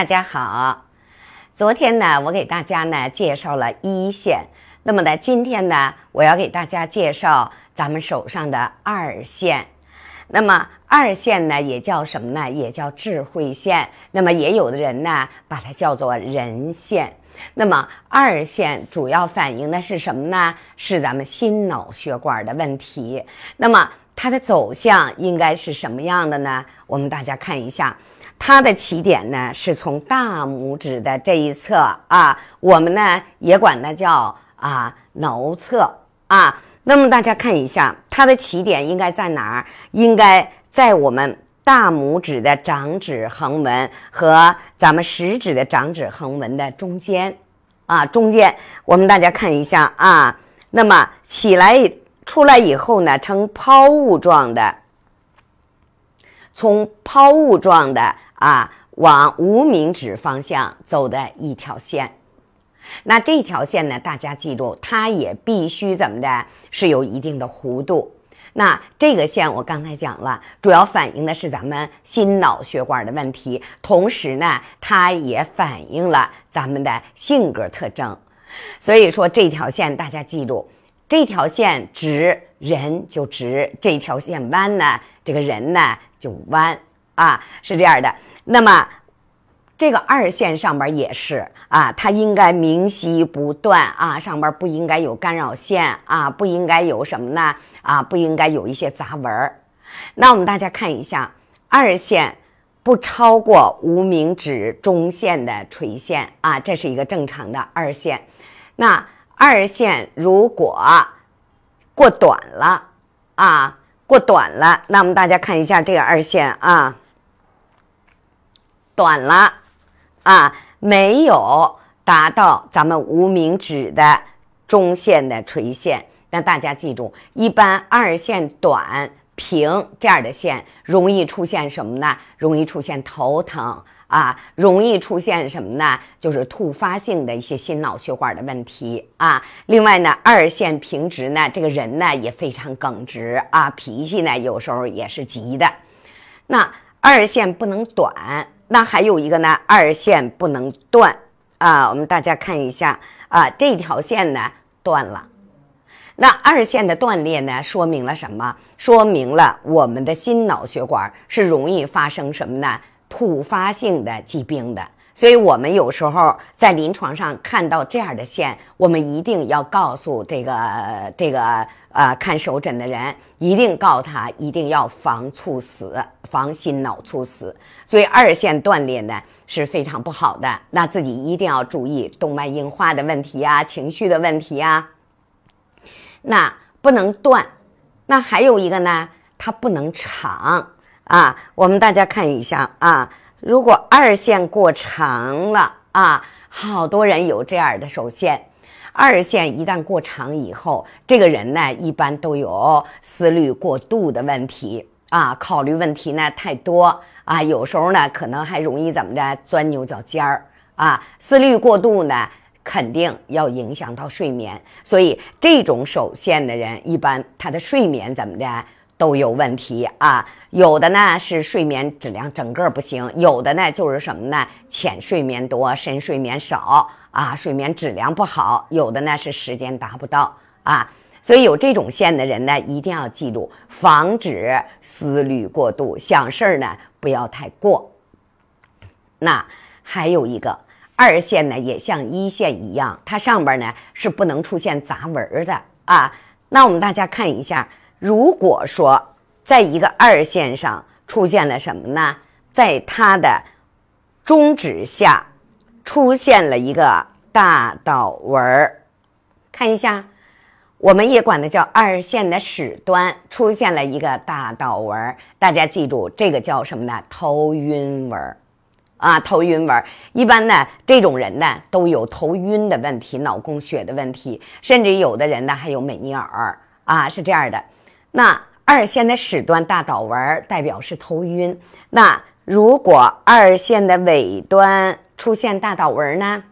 大家好，昨天呢，我给大家呢介绍了一线，那么呢，今天呢，我要给大家介绍咱们手上的二线。那么二线呢，也叫什么呢？也叫智慧线。那么也有的人呢，把它叫做人线。那么二线主要反映的是什么呢？是咱们心脑血管的问题。那么它的走向应该是什么样的呢？我们大家看一下。它的起点呢，是从大拇指的这一侧啊，我们呢也管它叫啊桡侧啊。那么大家看一下，它的起点应该在哪儿？应该在我们大拇指的掌指横纹和咱们食指的掌指横纹的中间啊，中间。我们大家看一下啊，那么起来出来以后呢，呈抛物状的，从抛物状的。啊，往无名指方向走的一条线，那这条线呢，大家记住，它也必须怎么的，是有一定的弧度。那这个线我刚才讲了，主要反映的是咱们心脑血管的问题，同时呢，它也反映了咱们的性格特征。所以说，这条线大家记住，这条线直人就直，这条线弯呢，这个人呢就弯啊，是这样的。那么，这个二线上边也是啊，它应该明晰不断啊，上边不应该有干扰线啊，不应该有什么呢啊，不应该有一些杂纹儿。那我们大家看一下，二线不超过无名指中线的垂线啊，这是一个正常的二线。那二线如果过短了啊，过短了，那我们大家看一下这个二线啊。短了，啊，没有达到咱们无名指的中线的垂线。那大家记住，一般二线短平这样的线，容易出现什么呢？容易出现头疼啊，容易出现什么呢？就是突发性的一些心脑血管的问题啊。另外呢，二线平直呢，这个人呢也非常耿直啊，脾气呢有时候也是急的。那二线不能短。那还有一个呢，二线不能断啊！我们大家看一下啊，这条线呢断了。那二线的断裂呢，说明了什么？说明了我们的心脑血管是容易发生什么呢？突发性的疾病的。所以，我们有时候在临床上看到这样的线，我们一定要告诉这个这个呃看手诊的人，一定告他一定要防猝死，防心脑猝死。所以，二线断裂呢是非常不好的，那自己一定要注意动脉硬化的问题啊，情绪的问题啊。那不能断，那还有一个呢，它不能长啊。我们大家看一下啊。如果二线过长了啊，好多人有这样的手线。二线一旦过长以后，这个人呢一般都有思虑过度的问题啊，考虑问题呢太多啊，有时候呢可能还容易怎么着钻牛角尖儿啊，思虑过度呢肯定要影响到睡眠，所以这种手线的人一般他的睡眠怎么着？都有问题啊，有的呢是睡眠质量整个不行，有的呢就是什么呢？浅睡眠多，深睡眠少啊，睡眠质量不好。有的呢是时间达不到啊，所以有这种线的人呢，一定要记住，防止思虑过度，想事儿呢不要太过。那还有一个二线呢，也像一线一样，它上边呢是不能出现杂纹的啊。那我们大家看一下。如果说在一个二线上出现了什么呢？在它的中指下出现了一个大倒纹儿，看一下，我们也管它叫二线的始端出现了一个大倒纹儿。大家记住，这个叫什么呢？头晕纹儿啊，头晕纹儿。一般呢，这种人呢都有头晕的问题、脑供血的问题，甚至有的人呢还有美尼尔啊，是这样的。那二线的始端大导纹代表是头晕。那如果二线的尾端出现大导纹呢？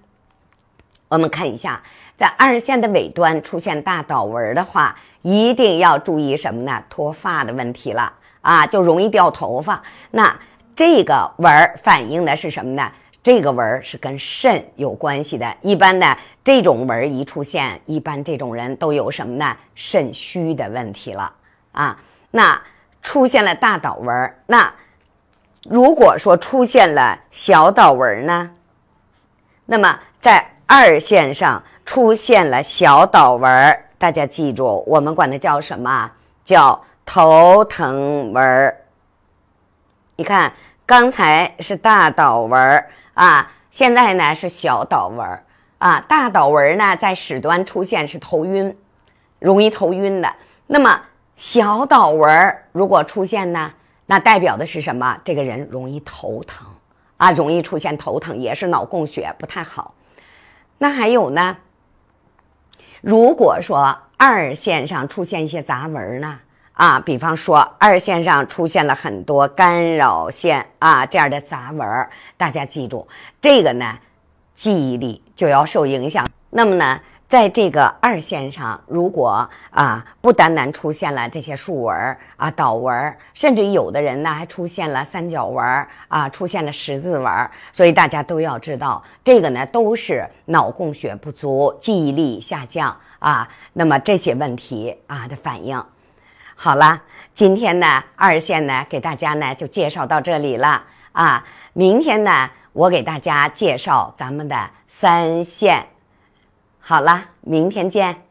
我们看一下，在二线的尾端出现大导纹的话，一定要注意什么呢？脱发的问题了啊，就容易掉头发。那这个纹反映的是什么呢？这个纹是跟肾有关系的。一般呢，这种纹一出现，一般这种人都有什么呢？肾虚的问题了啊。那出现了大倒纹，那如果说出现了小倒纹呢？那么在二线上出现了小倒纹，大家记住，我们管它叫什么？叫头疼纹。你看，刚才是大倒纹啊，现在呢是小倒纹啊。大倒纹呢在始端出现是头晕，容易头晕的。那么小岛纹如果出现呢，那代表的是什么？这个人容易头疼。啊，容易出现头疼，也是脑供血不太好。那还有呢？如果说二线上出现一些杂纹呢？啊，比方说二线上出现了很多干扰线啊这样的杂纹，大家记住，这个呢，记忆力就要受影响。那么呢？在这个二线上，如果啊不单单出现了这些竖纹啊、倒纹，甚至有的人呢还出现了三角纹啊，出现了十字纹，所以大家都要知道，这个呢都是脑供血不足、记忆力下降啊，那么这些问题啊的反应。好了，今天呢二线呢给大家呢就介绍到这里了啊，明天呢我给大家介绍咱们的三线。好了，明天见。